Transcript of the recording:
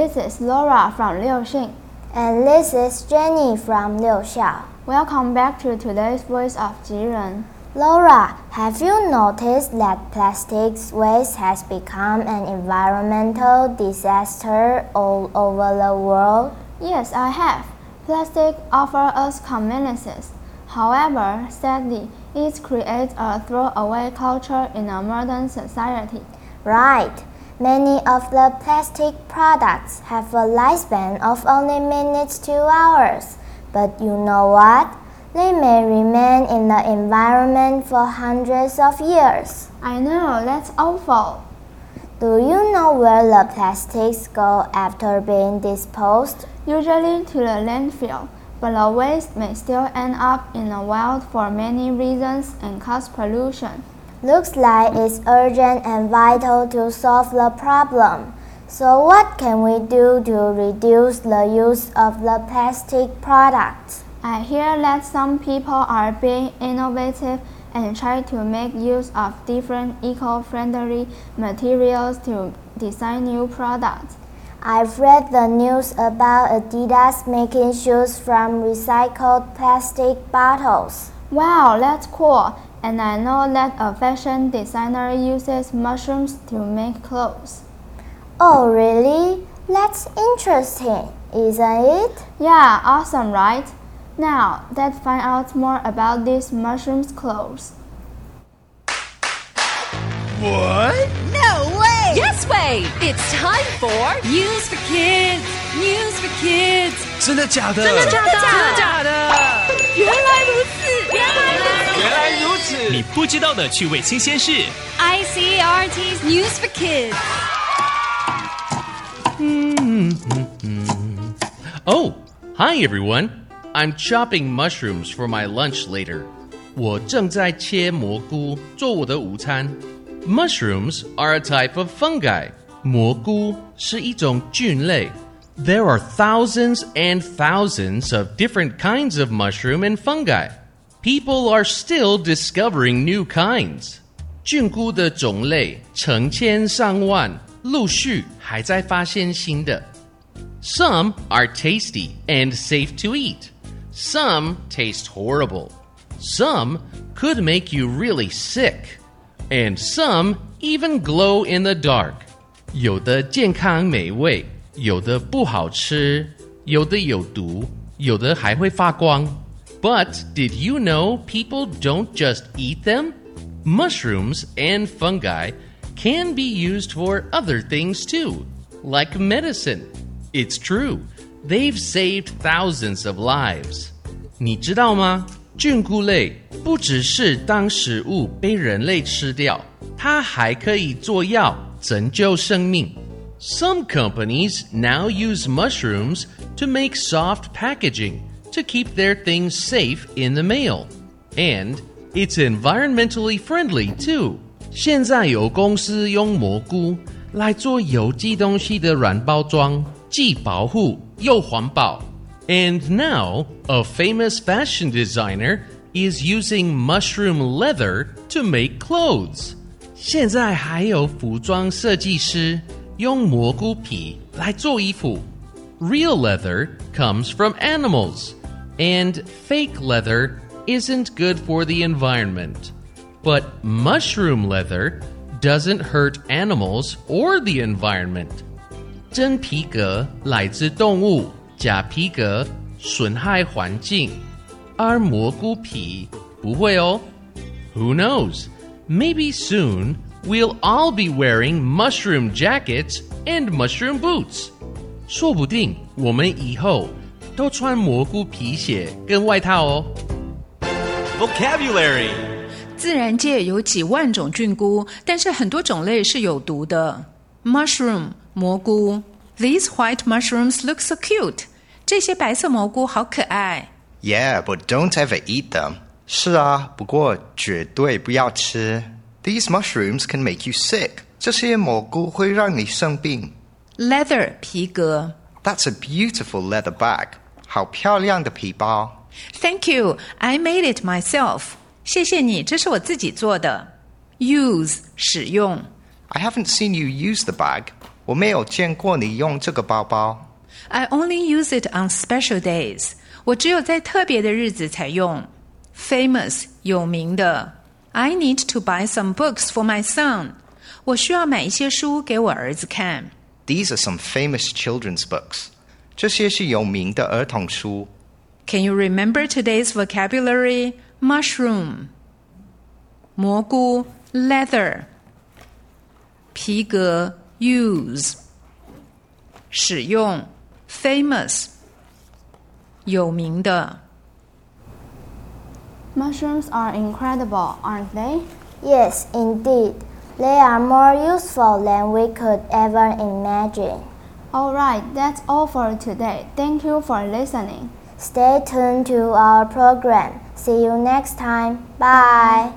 This is Laura from Liuxing. And this is Jenny from Liuxiao. Welcome back to today's Voice of Jiren. Laura, have you noticed that plastic waste has become an environmental disaster all over the world? Yes, I have. Plastic offers us conveniences. However, sadly, it creates a throwaway culture in a modern society. Right. Many of the plastic products have a lifespan of only minutes to hours. But you know what? They may remain in the environment for hundreds of years. I know, that's awful. Do you know where the plastics go after being disposed? Usually to the landfill but the waste may still end up in the wild for many reasons and cause pollution. Looks like it's urgent and vital to solve the problem. So, what can we do to reduce the use of the plastic products? I hear that some people are being innovative and try to make use of different eco friendly materials to design new products. I've read the news about Adidas making shoes from recycled plastic bottles. Wow, that's cool And I know that a fashion designer uses mushrooms to make clothes. Oh, really? That's interesting, isn't it? Yeah, awesome, right? Now, let's find out more about these mushrooms clothes. What? No way! Yes way! It's time for News for Kids. News for Kids. 真的假的？真的假的？真的假的？原来如此，原来如此。 原来如此！你不知道的趣味新鲜事。 ICRT's News for Kids. Oh, hi everyone. I'm chopping mushrooms for my lunch later. 我正在切蘑菇做我的午餐。Mushrooms are a type of fungi. 蘑菇是一种菌类。There are thousands and thousands of different kinds of mushroom and fungi. People are still discovering new kinds. 菌菇的种类成千上万，陆续还在发现新的。Some are tasty and safe to eat. Some taste horrible. Some could make you really sick. And some even glow in the dark. 有的健康美味，有的不好吃，有的有毒，有的还会发光。 But did you know people don't just eat them? Mushrooms and fungi can be used for other things too, like medicine. It's true. They've saved thousands of lives. 你知道吗？菌菇类不只是当食物被人类吃掉，它还可以做药拯救生命。Some companies now use mushrooms to make soft packaging to keep their things safe in the mail. And it's environmentally friendly too. 现在有公司用蘑菇来做有机东西的软包装，既保护又环保。And now, a famous fashion designer is using mushroom leather to make clothes. 现在还有服装设计师用蘑菇皮来做衣服。Real leather comes from animals, and fake leather isn't good for the environment. But mushroom leather doesn't hurt animals or the environment. 真皮革来自动物，假皮革损害环境，而蘑菇皮不会哦。Who knows? Maybe soon we'll all be wearing mushroom jackets and mushroom boots. 说不定我们以后 都穿蘑菇皮鞋跟外套哦。 Vocabulary 自然界有几万种菌菇，但是很多种类是有毒的。Mushroom 蘑菇，These white mushrooms look so cute。这些白色蘑菇好可爱。 Yeah, but don't ever eat them. 是啊，不过绝对不要吃。These mushrooms can make you sick. 这些蘑菇会让你生病。 Leather 皮革 That's a beautiful leather bag. 好漂亮的皮包。 ，Thank you, I made it myself。谢谢你，这是我自己做的。Use 使用 I haven't seen you use the bag. 我没有见过你用这个包包。 I only use it on special days. 我只有在特别的日子才用。Famous 有名的。I need to buy some books for my son. 我需要买一些书给我儿子看。 These are some famous children's books. 这些是有名的儿童书。 Can you remember today's vocabulary? Mushroom 蘑菇 leather 皮革 use 使用 famous 有名的 Mushrooms are incredible, aren't they? Yes, indeed. They are more useful than we could ever imagine. Alright, that's all for today. Thank you for listening. Stay tuned to our program. See you next time. Bye.